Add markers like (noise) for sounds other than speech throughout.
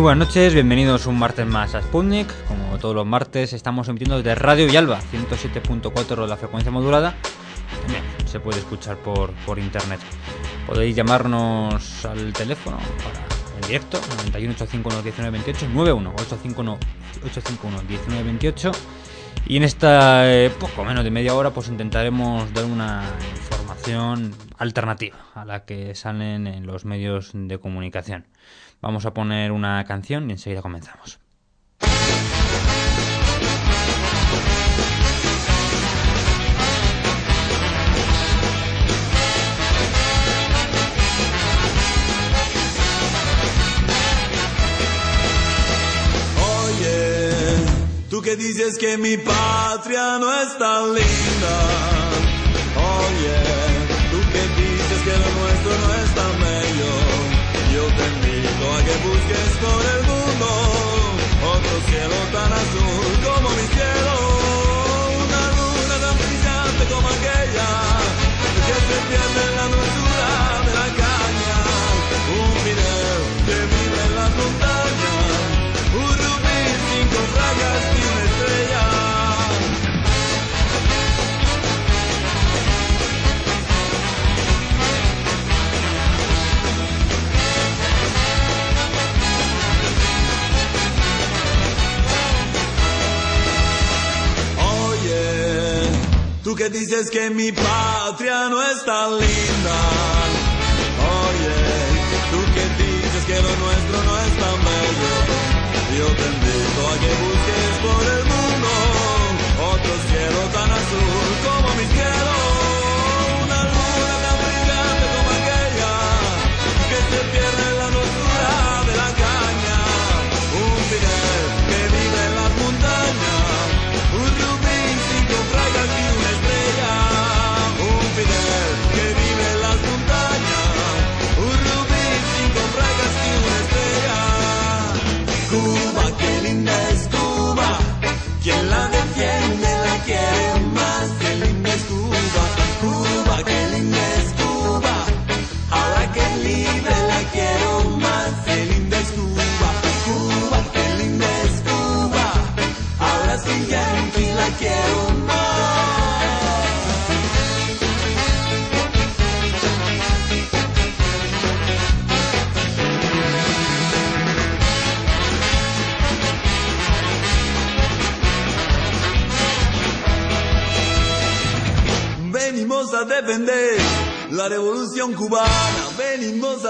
Muy buenas noches, bienvenidos un martes más a Sputnik. Como todos los martes, estamos emitiendo desde Radio Villalba, 107.4 de la frecuencia modulada. También se puede escuchar por, por internet. Podéis llamarnos al teléfono para en directo, 91 851 1928, 91 851 851 1928. Y en esta eh, poco menos de media hora, pues intentaremos dar una información alternativa a la que salen en los medios de comunicación. Vamos a poner una canción y enseguida comenzamos. Tú que dices que mi patria no es tan linda. Oye, tú por el mundo otro cielo tan azul tú que dices que mi patria no es tan linda. Oye, tú que dices que lo nuestro no es tan bello. Yo te invito a que busques por el mundo otro cielo tan azul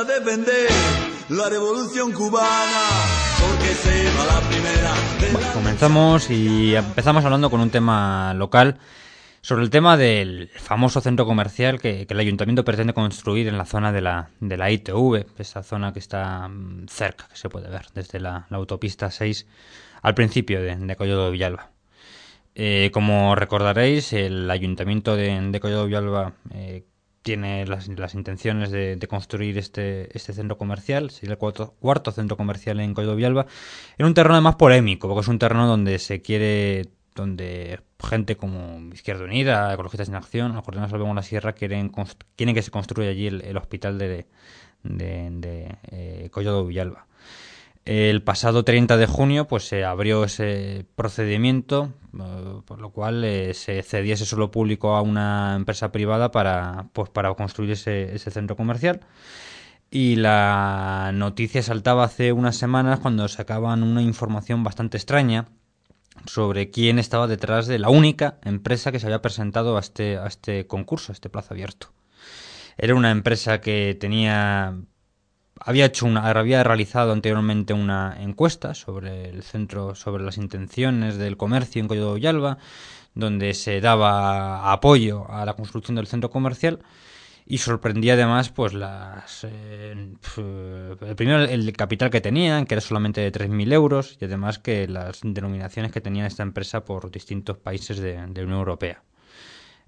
defender la revolución cubana, comenzamos y empezamos hablando con un tema local sobre el tema del famoso centro comercial que, el ayuntamiento pretende construir en la zona de la, de la ITV, esa zona que está mm, cerca, que se puede ver desde la, autopista 6 al principio de, Collado Villalba. Eh, como recordaréis, el ayuntamiento de, de Collado Villalba eh, tiene las, las intenciones de, de construir este, este centro comercial, sería el cuarto, cuarto centro comercial en de Villalba, en un terreno más polémico, porque es un terreno donde se quiere, donde gente como Izquierda Unida, Ecologistas en Acción, los Coordinados Salvemos la Sierra quieren, quieren que se construya allí el, el hospital de, de, de eh, Collado de Villalba. El pasado 30 de junio pues se abrió ese procedimiento, eh, por lo cual eh, se cedía ese suelo público a una empresa privada para, pues, para construir ese, centro comercial. Y la noticia saltaba hace unas semanas cuando sacaban una información bastante extraña sobre quién estaba detrás de la única empresa que se había presentado a este, a este concurso, a este plazo abierto. Era una empresa que tenía había hecho una, había realizado anteriormente una encuesta sobre el centro, sobre las intenciones del comercio en Collado Villalba, donde se daba apoyo a la construcción del centro comercial y sorprendía además pues las eh, primero el capital que tenían que era solamente de 3.000 euros y además que las denominaciones que tenía esta empresa por distintos países de la Unión Europea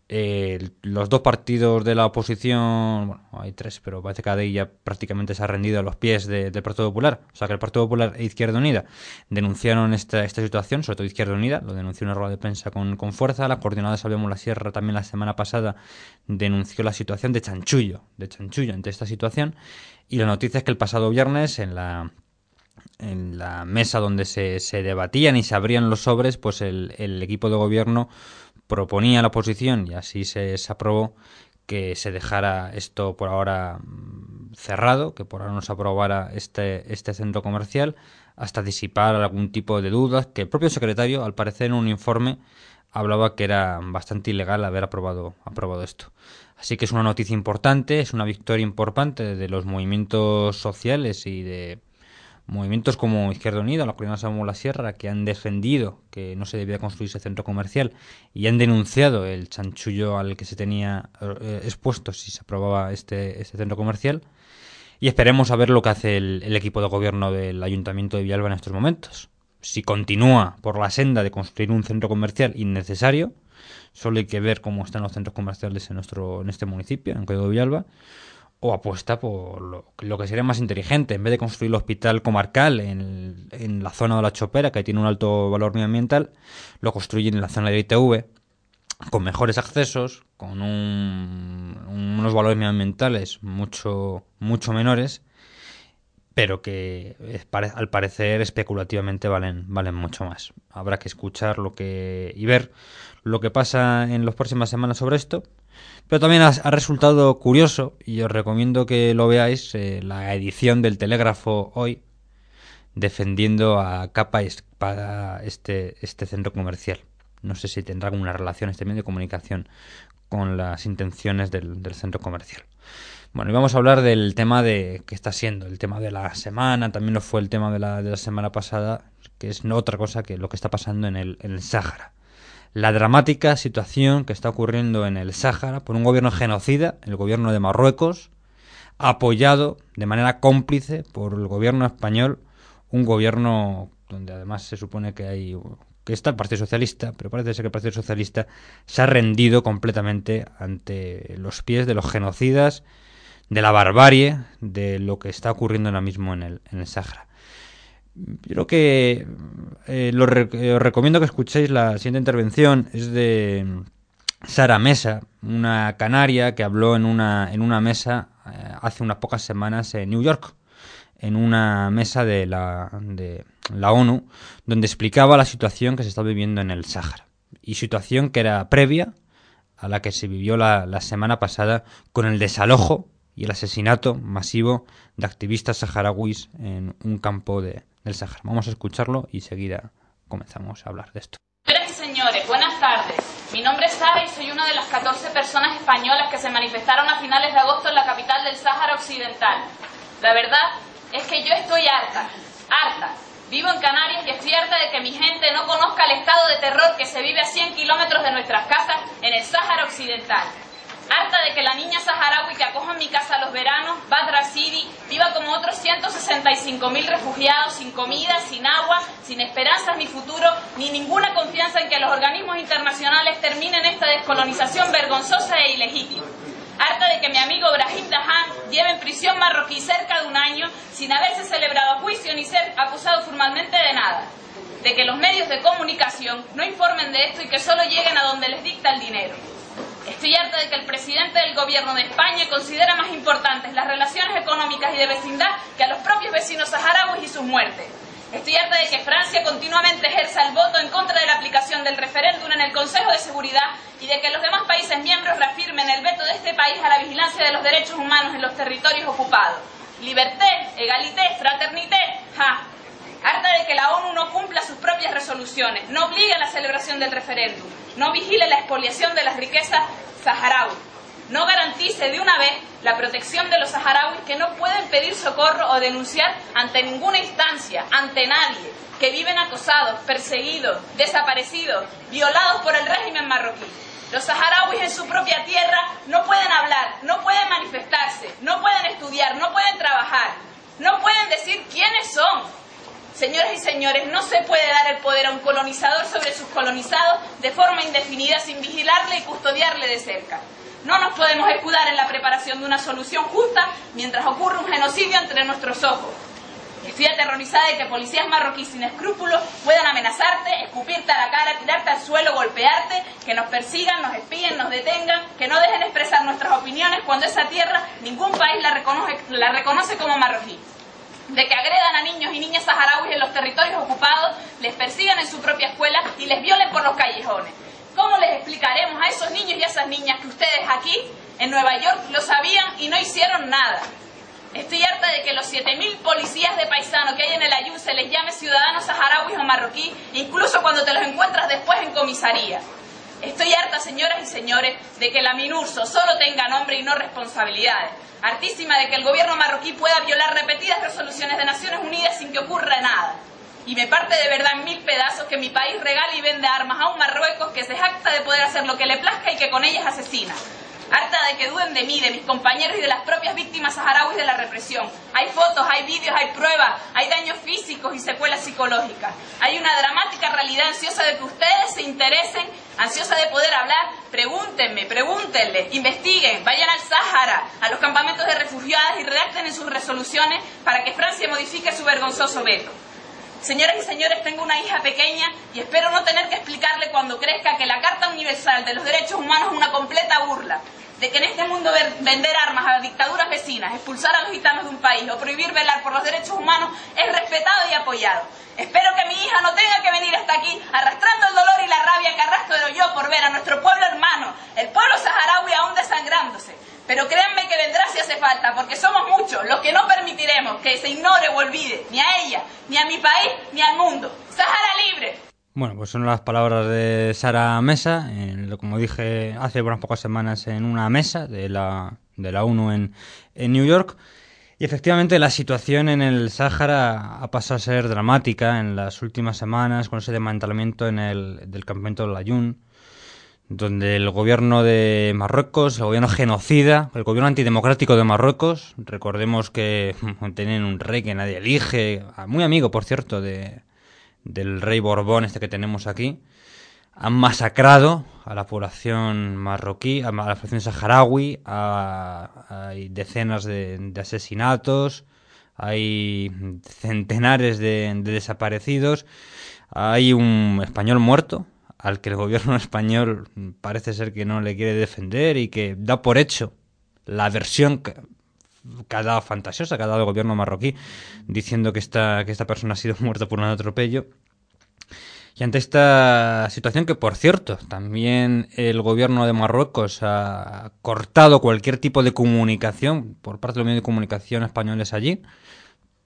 eh, los dos partidos de la oposición, bueno, hay tres, pero parece que ADI ya prácticamente se ha rendido a los pies de- del Partido Popular. O sea que el Partido Popular e Izquierda Unida denunciaron esta, esta situación, sobre todo Izquierda Unida, lo denunció en una rueda de prensa con, con fuerza. La coordinadora Salvemos la Sierra también la semana pasada denunció la situación de chanchullo, de chanchullo ante esta situación. Y la noticia es que el pasado viernes en la en la mesa donde se, se debatían y se abrían los sobres, pues el, el equipo de gobierno proponía la oposición y así se, se aprobó que se dejara esto por ahora mm, cerrado, que por ahora no se aprobara este, este centro comercial, hasta disipar algún tipo de dudas, que el propio secretario, al parecer en un informe, hablaba que era bastante ilegal haber aprobado, aprobado esto. Así que es una noticia importante, es una victoria importante de los movimientos sociales y de movimientos como Izquierda Unida, la Comunidad de la Sierra, que han defendido que no se debía construir ese centro comercial y han denunciado el chanchullo al que se tenía eh, expuesto si se aprobaba este, este centro comercial. Y esperemos a ver lo que hace el, el equipo de gobierno del Ayuntamiento de Villalba en estos momentos. Si continúa por la senda de construir un centro comercial innecesario, solo hay que ver cómo están los centros comerciales en nuestro en este municipio, en Código de Villalba, o apuesta por lo, lo, que sería más inteligente. En vez de construir el hospital comarcal en, la zona de la Chopera, que tiene un alto valor medioambiental, lo construyen en la zona de ITV, con mejores accesos, con un, unos valores medioambientales mucho, mucho menores, pero que al parecer especulativamente valen, valen mucho más. Habrá que escuchar lo que y ver lo que pasa en las próximas semanas sobre esto. Pero también ha, ha resultado curioso, y os recomiendo que lo veáis, eh, la edición del Telégrafo hoy, defendiendo a capa espada este, este centro comercial. No sé si tendrá alguna relación este medio de comunicación con las intenciones del, del centro comercial. Bueno, y vamos a hablar del tema de que está siendo, el tema de la semana, también lo fue el tema de la, de la semana pasada, que es otra cosa que lo que está pasando en el, en el Sáhara la dramática situación que está ocurriendo en el Sáhara por un gobierno genocida, el gobierno de Marruecos, apoyado de manera cómplice por el gobierno español, un gobierno donde además se supone que hay que está el Partido Socialista, pero parece ser que el Partido Socialista se ha rendido completamente ante los pies de los genocidas, de la barbarie, de lo que está ocurriendo ahora mismo en el, en el Sáhara. Yo creo que eh, lo re os recomiendo que escuchéis la siguiente intervención. Es de Sara Mesa, una canaria que habló en una, en una mesa eh, hace unas pocas semanas en New York, en una mesa de la, de la ONU, donde explicaba la situación que se está viviendo en el Sáhara. Y situación que era previa a la que se vivió la, la semana pasada con el desalojo y el asesinato masivo de activistas saharauis en un campo de, del Sahara. Vamos a escucharlo y seguida comenzamos a hablar de esto. Señoras y señores, buenas tardes. Mi nombre es Sara y soy una de las 14 personas españolas que se manifestaron a finales de agosto en la capital del Sáhara Occidental. La verdad es que yo estoy harta, harta. Vivo en Canarias y estoy harta de que mi gente no conozca el estado de terror que se vive a 100 kilómetros de nuestras casas en el Sáhara Occidental harta de que la niña saharaui que acojo en mi casa los veranos, Badra Sidi, viva como otros 165.000 refugiados, sin comida, sin agua, sin esperanzas ni futuro, ni ninguna confianza en que los organismos internacionales terminen esta descolonización vergonzosa e ilegítima. Harta de que mi amigo Brahim Dahan lleve en prisión marroquí cerca de un año sin haberse celebrado juicio ni ser acusado formalmente de nada. De que los medios de comunicación no informen de esto y que solo lleguen a donde les dicta el dinero Estoy harta de que el presidente del gobierno de España considera más importantes las relaciones económicas y de vecindad que a los propios vecinos saharauis y sus muertes. Estoy harta de que Francia continuamente ejerza el voto en contra de la aplicación del referéndum en el Consejo de Seguridad y de que los demás países miembros reafirmen el veto de este país a la vigilancia de los derechos humanos en los territorios ocupados. Liberté, egalité, fraternité, ja. Harta de que la ONU no cumpla sus propias resoluciones, no obligue a la celebración del referéndum, no vigile la expoliación de las riquezas saharauis, no garantice de una vez la protección de los saharauis que no pueden pedir socorro o denunciar ante ninguna instancia, ante nadie, que viven acosados, perseguidos, desaparecidos, violados por el régimen marroquí. Los saharauis en su propia tierra no pueden hablar, no pueden manifestarse, no pueden estudiar, no pueden trabajar, no pueden decir quiénes son, Señoras y señores, no se puede dar el poder a un colonizador sobre sus colonizados de forma indefinida sin vigilarle y custodiarle de cerca. No nos podemos escudar en la preparación de una solución justa mientras ocurre un genocidio entre nuestros ojos. Estoy aterrorizada de que policías marroquíes sin escrúpulos puedan amenazarte, escupirte a la cara, tirarte al suelo, golpearte, que nos persigan, nos espíen, nos detengan, que no dejen expresar nuestras opiniones cuando esa tierra ningún país la reconoce, la reconoce como marroquí. De que agredan a niños y niñas saharauis en los territorios ocupados, les persigan en su propia escuela y les violen por los callejones. ¿Cómo les explicaremos a esos niños y a esas niñas que ustedes aquí, en Nueva York, lo sabían y no hicieron nada? Estoy harta de que los 7.000 policías de paisano que hay en el Ayun se les llame ciudadanos saharauis o marroquí, incluso cuando te los encuentras después en comisaría. Estoy harta, señoras y señores, de que la MINURSO solo tenga nombre y no responsabilidades. Hartísima de que el gobierno marroquí pueda violar repetidas resoluciones de Naciones Unidas sin que ocurra nada. Y me parte de verdad en mil pedazos que mi país regale y vende armas a un Marruecos que se jacta de poder hacer lo que le plazca y que con ellas asesina harta de que duden de mí, de mis compañeros y de las propias víctimas saharauis de la represión. Hay fotos, hay vídeos, hay pruebas, hay daños físicos y secuelas psicológicas. Hay una dramática realidad ansiosa de que ustedes se interesen, ansiosa de poder hablar. Pregúntenme, pregúntenle, investiguen, vayan al Sáhara, a los campamentos de refugiadas y redacten en sus resoluciones para que Francia modifique su vergonzoso veto. Señoras y señores, tengo una hija pequeña y espero no tener que explicarle cuando crezca que la Carta Universal de los Derechos Humanos es una completa burla, de que en este mundo vender armas a dictaduras vecinas, expulsar a los gitanos de un país o prohibir velar por los derechos humanos es respetado y apoyado. Espero que mi hija no tenga que venir hasta aquí arrastrando el dolor y la rabia que arrastro yo por ver a nuestro pueblo hermano, el pueblo saharaui aún desangrándose. Pero créanme que vendrá si hace falta, porque somos muchos los que no permitiremos que se ignore o olvide ni a ella, ni a mi país, ni al mundo. ¡Sahara libre! Bueno, pues son las palabras de Sara Mesa, como dije hace unas pocas semanas en una mesa de la, de la ONU en, en New York. Y efectivamente la situación en el Sáhara ha pasado a ser dramática en las últimas semanas con ese desmantelamiento en el, del campamento de Layún donde el gobierno de Marruecos, el gobierno genocida, el gobierno antidemocrático de Marruecos, recordemos que tienen un rey que nadie elige, muy amigo, por cierto, de, del rey Borbón este que tenemos aquí, han masacrado a la población marroquí, a la población saharaui, hay decenas de, asesinatos, hay centenares de desaparecidos, hay un español muerto, al que el gobierno (laughs) español parece ser que no le quiere defender y que da por hecho la versión que, ha dado fantasiosa que ha dado el gobierno marroquí diciendo que esta, que esta persona ha sido (laughs) muerta por un atropello. Y ante esta situación que, por cierto, también el gobierno de Marruecos ha cortado cualquier tipo de comunicación por parte de los medios de comunicación españoles allí,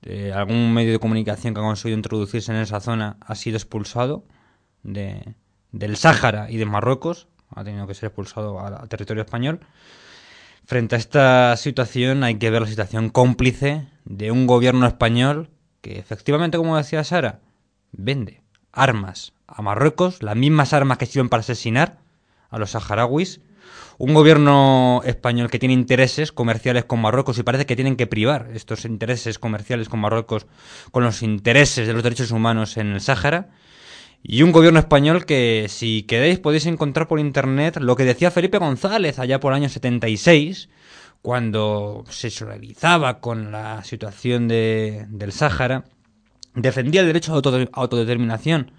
eh, algún medio de comunicación que ha conseguido introducirse en esa zona ha sido expulsado de, del Sáhara y de Marruecos, ha tenido que ser expulsado al territorio español. Frente a esta situación hay que ver la situación cómplice de un gobierno español que efectivamente, como decía Sara, vende armas a Marruecos, las mismas armas que sirven para asesinar a los saharauis. Un gobierno español que tiene intereses comerciales con Marruecos y parece que tienen que privar estos intereses comerciales con Marruecos con los intereses de los derechos humanos en el Sáhara y un gobierno español que, si queréis, podéis encontrar por internet lo que decía Felipe González allá por el año 76, cuando se solidarizaba con la situación de, del Sáhara, defendía el derecho a autodeterminación,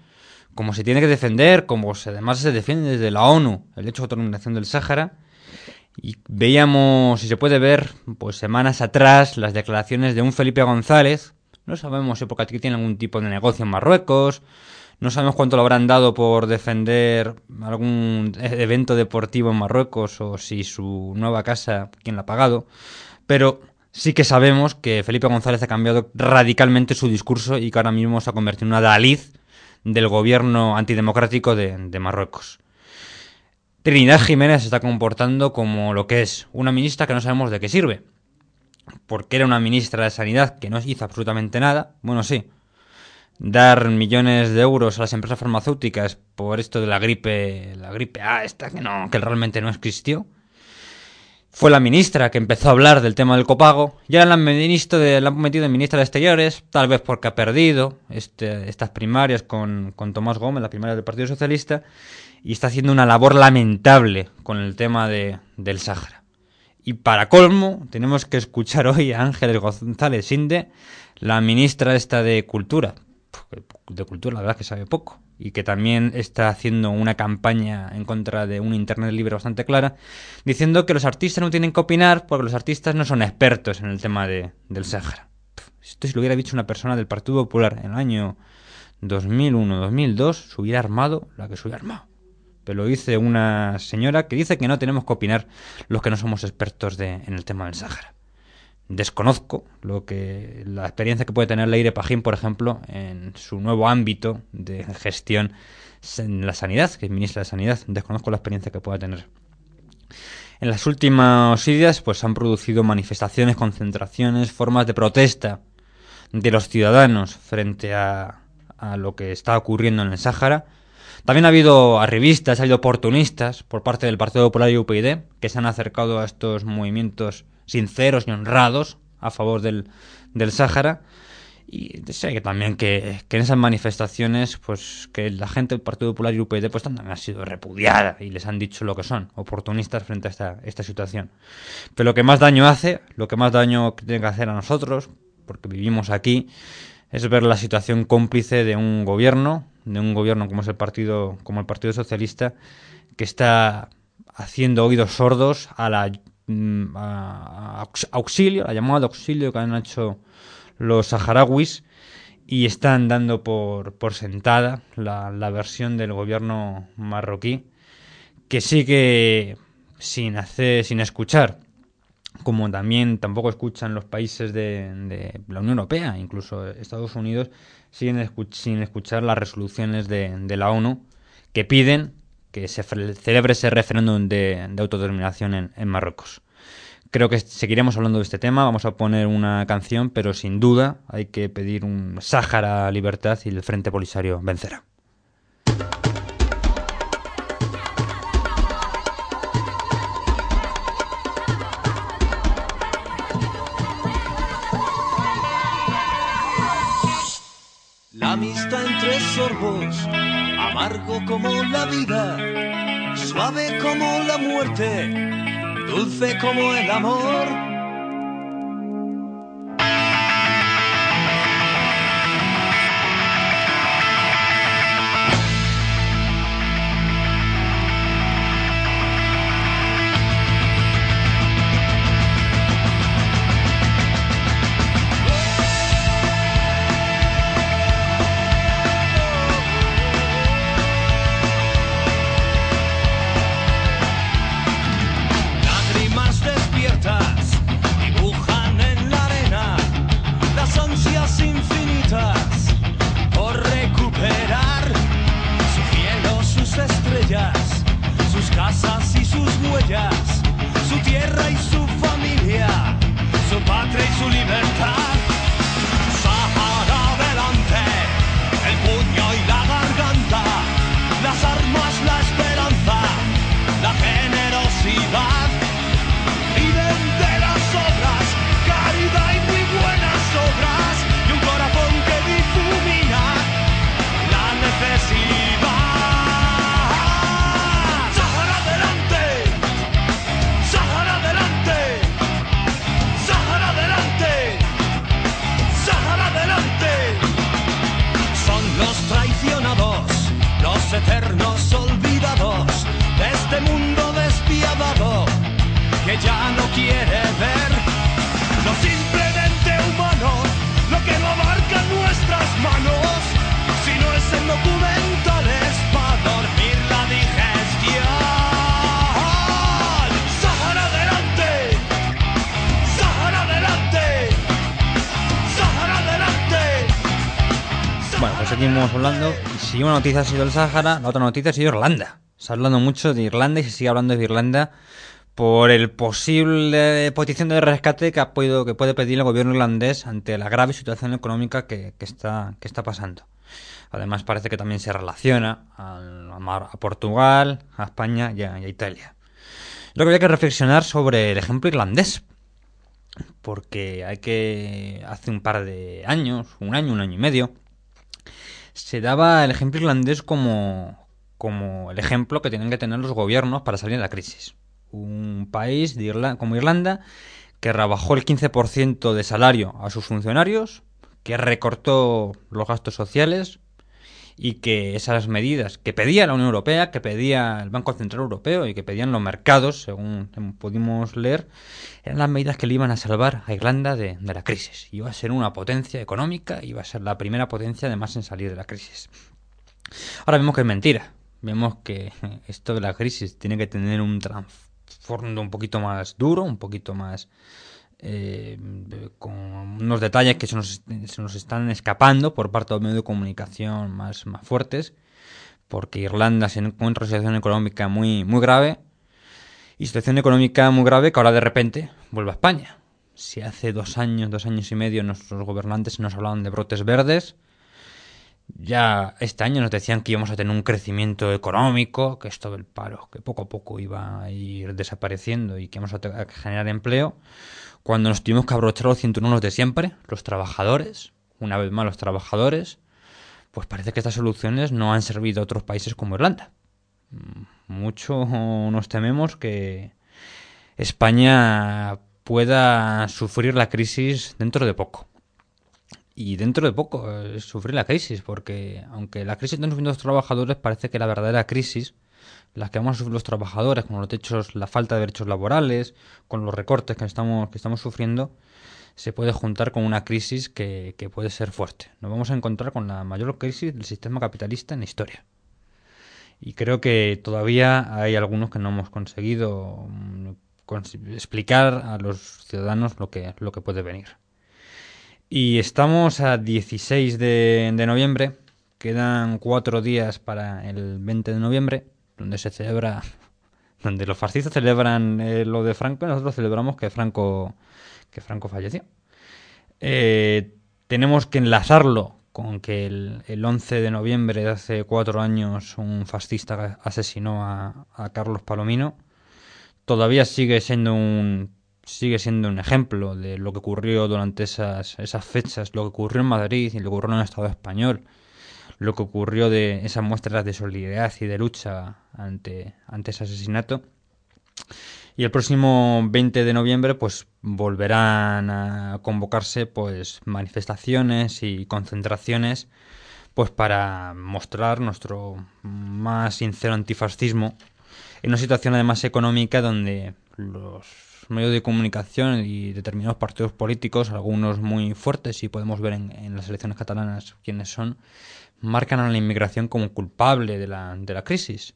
como se tiene que defender, como además se defiende desde la ONU, el derecho a autodeterminación del Sáhara. Y veíamos, si se puede ver, pues semanas atrás, las declaraciones de un Felipe González. No sabemos si porque aquí tiene algún tipo de negocio en Marruecos, no sabemos cuánto lo habrán dado por defender algún evento deportivo en Marruecos o si su nueva casa, quién la ha pagado. Pero sí que sabemos que Felipe González ha cambiado radicalmente su discurso y que ahora mismo se ha convertido en una Dalid del gobierno antidemocrático de, de Marruecos. Trinidad Jiménez se está comportando como lo que es, una ministra que no sabemos de qué sirve. Porque era una ministra de Sanidad que no hizo absolutamente nada. Bueno, sí, dar millones de euros a las empresas farmacéuticas por esto de la gripe, la gripe A esta que no, que realmente no existió. Fue la ministra que empezó a hablar del tema del copago. Ya la han, ministro de, la han metido en ministra de Exteriores, tal vez porque ha perdido este, estas primarias con, con Tomás Gómez, la primaria del Partido Socialista, y está haciendo una labor lamentable con el tema de, del Sáhara. Y para colmo, tenemos que escuchar hoy a Ángeles González Inde, la ministra esta de Cultura, de cultura la verdad que sabe poco y que también está haciendo una campaña en contra de un Internet libre bastante clara, diciendo que los artistas no tienen que opinar porque los artistas no son expertos en el tema de, del Sahara. Esto si lo hubiera dicho una persona del Partido Popular en el año 2001-2002, se hubiera armado la que se hubiera armado. Pero lo dice una señora que dice que no tenemos que opinar los que no somos expertos de, en el tema del Sáhara. Desconozco lo que la experiencia que puede tener Leire Pajín, por ejemplo, en su nuevo ámbito de gestión en la sanidad, que es ministra de Sanidad. Desconozco la experiencia que pueda tener. En las últimas días pues han producido manifestaciones, concentraciones, formas de protesta de los ciudadanos frente a, a lo que está ocurriendo en el Sáhara. También ha habido arribistas, ha habido oportunistas por parte del Partido Popular y UPyD que se han acercado a estos movimientos sinceros y honrados a favor del, del Sáhara. Y sé que también que, que, en esas manifestaciones, pues que la gente del Partido Popular y UPyD pues también ha sido repudiada y les han dicho lo que son, oportunistas frente a esta, esta situación. Pero lo que más daño hace, lo que más daño tiene que hacer a nosotros, porque vivimos aquí, es ver la situación cómplice de un gobierno, de un gobierno como es el partido, como el Partido Socialista, que está haciendo oídos sordos a la a auxilio, la llamada de auxilio que han hecho los saharauis y están dando por, por sentada la, la, versión del gobierno marroquí que sigue sin hacer, sin escuchar, como también tampoco escuchan los países de, la Unión Europea, incluso Estados Unidos, siguen sin escuchar las resoluciones de, la ONU que piden que se celebre ese referéndum de, de autodeterminación en, en Marruecos. Creo que seguiremos hablando de este tema, vamos a poner una canción, pero sin duda hay que pedir un Sáhara libertad y el Frente Polisario vencerá. La amistad entre sorbos, amargo como la vida, suave como la muerte, dulce como el amor. Seguimos hablando. Si una noticia ha sido el Sáhara, la otra noticia ha sido Irlanda. Se ha hablando mucho de Irlanda y se sigue hablando de Irlanda por el posible petición de rescate que ha podido, que puede pedir el gobierno irlandés ante la grave situación económica que, está, que está pasando. Además parece que también se relaciona a, a Portugal, a España y a, y a Italia. Lo que había que reflexionar sobre el ejemplo irlandés, porque hay que hace un par de años, un año, un año y medio, se daba el ejemplo irlandés como, como el ejemplo que tienen que tener los gobiernos para salir de la crisis. Un país de Irla como Irlanda que rebajó el 15% de salario a sus funcionarios, que recortó los gastos sociales y que esas medidas que pedía la Unión Europea, que pedía el Banco Central Europeo y que pedían los mercados, según pudimos leer, eran las medidas que le iban a salvar a Irlanda de, de la crisis. Iba a ser una potencia económica, iba a ser la primera potencia además en salir de la crisis. Ahora vemos que es mentira. Vemos que (laughs) esto de la crisis tiene que tener un trasfondo un poquito más duro, un poquito más eh, con unos detalles que se nos, se nos, están escapando por parte de los medios de comunicación más, más fuertes, porque Irlanda se encuentra en una situación económica muy, muy grave, y situación económica muy grave que ahora de repente vuelve a España. Si hace dos años, dos años y medio nuestros gobernantes nos hablaban de brotes verdes, ya este año nos decían que íbamos a tener un crecimiento económico, que esto del paro, que poco a poco iba a ir desapareciendo y que íbamos a generar empleo cuando nos tuvimos que abrochar los cinturones de siempre, los trabajadores, una vez más los trabajadores, pues parece que estas soluciones no han servido a otros países como Irlanda. Mucho nos tememos que España pueda sufrir la crisis dentro de poco. Y dentro de poco eh, sufrir la crisis, porque aunque la crisis están sufriendo los trabajadores, parece que la verdadera crisis las que vamos a sufrir los trabajadores, con los derechos, la falta de derechos laborales, con los recortes que estamos, que estamos sufriendo, se puede juntar con una crisis que, que puede ser fuerte. Nos vamos a encontrar con la mayor crisis del sistema capitalista en la historia. Y creo que todavía hay algunos que no hemos conseguido mm, explicar a los ciudadanos lo que, lo que puede venir. Y estamos a 16 de, de noviembre, quedan cuatro días para el 20 de noviembre donde se celebra, (laughs) donde los fascistas celebran eh, lo de Franco, nosotros celebramos que Franco, que Franco falleció. Eh, tenemos que enlazarlo con que el, el, 11 de noviembre de hace cuatro años un fascista asesinó a Carlos Palomino. Todavía sigue siendo un sigue siendo un ejemplo de lo que ocurrió durante esas, esas fechas, lo que ocurrió en Madrid y lo que ocurrió en el Estado español lo que ocurrió de esas muestras de solidaridad y de lucha ante, ante ese asesinato. Y el próximo 20 de noviembre pues volverán a convocarse pues manifestaciones y concentraciones pues para mostrar nuestro más sincero antifascismo en una situación además económica donde los medios de comunicación y determinados partidos políticos, algunos muy fuertes y podemos ver en, las elecciones catalanas quiénes son, marcan a la inmigración como culpable de la, de crisis.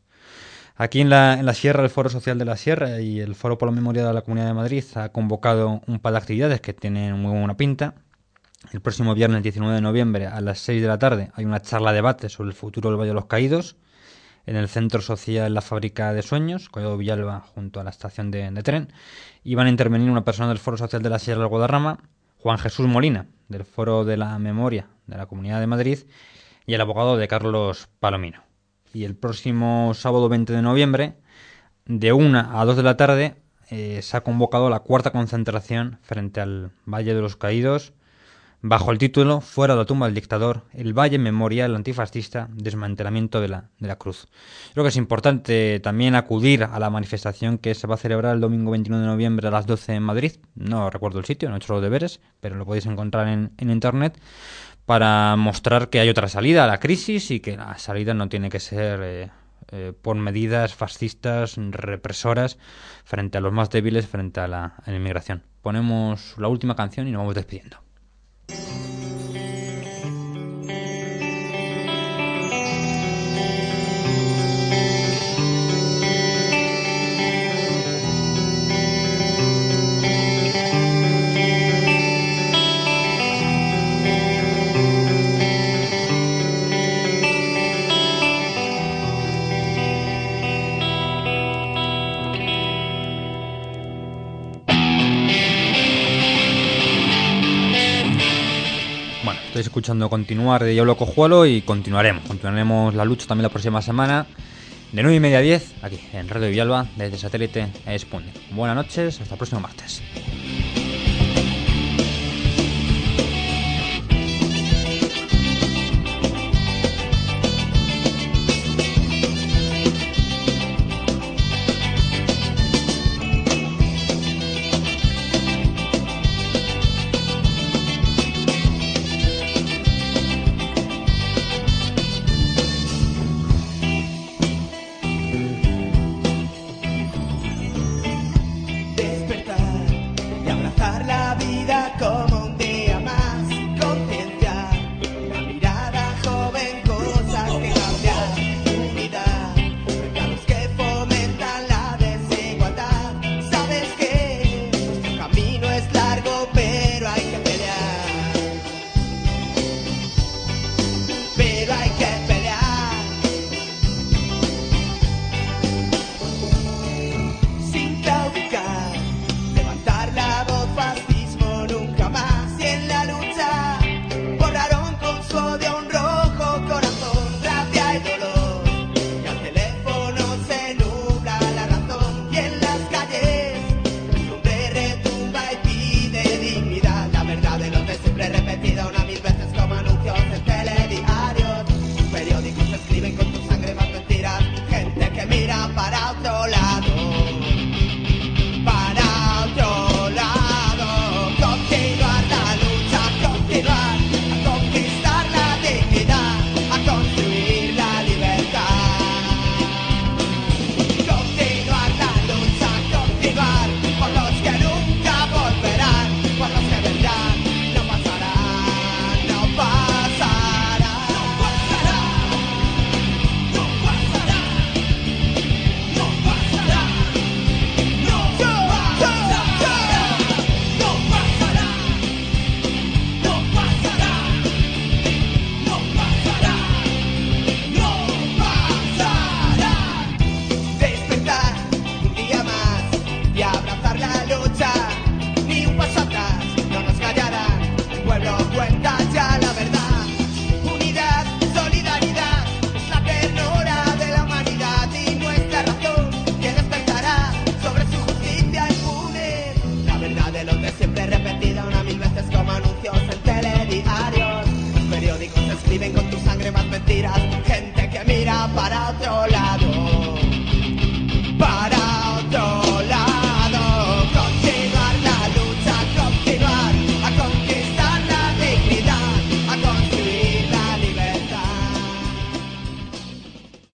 Aquí en la, en la Sierra, el Foro Social de la Sierra y el Foro por la Memoria de la Comunidad de Madrid ha convocado un par de actividades que tienen muy buena pinta. El próximo viernes 19 de noviembre a las 6 de la tarde hay una charla debate sobre el futuro del Valle de los Caídos en el Centro Social La Fábrica de Sueños, Collado Villalba, junto a la estación de, de, tren. Y van a intervenir una persona del Foro Social de la Sierra del Guadarrama, Juan Jesús Molina, del Foro de la Memoria de la Comunidad de Madrid, y el abogado de Carlos Palomino. Y el próximo sábado 20 de noviembre, de 1 a 2 de la tarde, eh, se ha convocado la cuarta concentración frente al Valle de los Caídos, bajo el título Fuera de la tumba del dictador, el Valle Memorial Antifascista, desmantelamiento de la, de la cruz. Creo que es importante también acudir a la manifestación que se va a celebrar el domingo 21 de noviembre a las 12 en Madrid. No recuerdo el sitio, no he hecho los deberes, pero lo podéis encontrar en, en internet para mostrar que hay otra salida a la crisis y que la salida no tiene que ser eh, eh, por medidas fascistas, represoras, frente a los más débiles, frente a la, a la inmigración. Ponemos la última canción y nos vamos despidiendo. Escuchando Continuar de Diablo Cojuelo y continuaremos. Continuaremos la lucha también la próxima semana de 9 y media a 10 aquí en Radio Villalba desde satélite Sputnik. Buenas noches, hasta el próximo martes.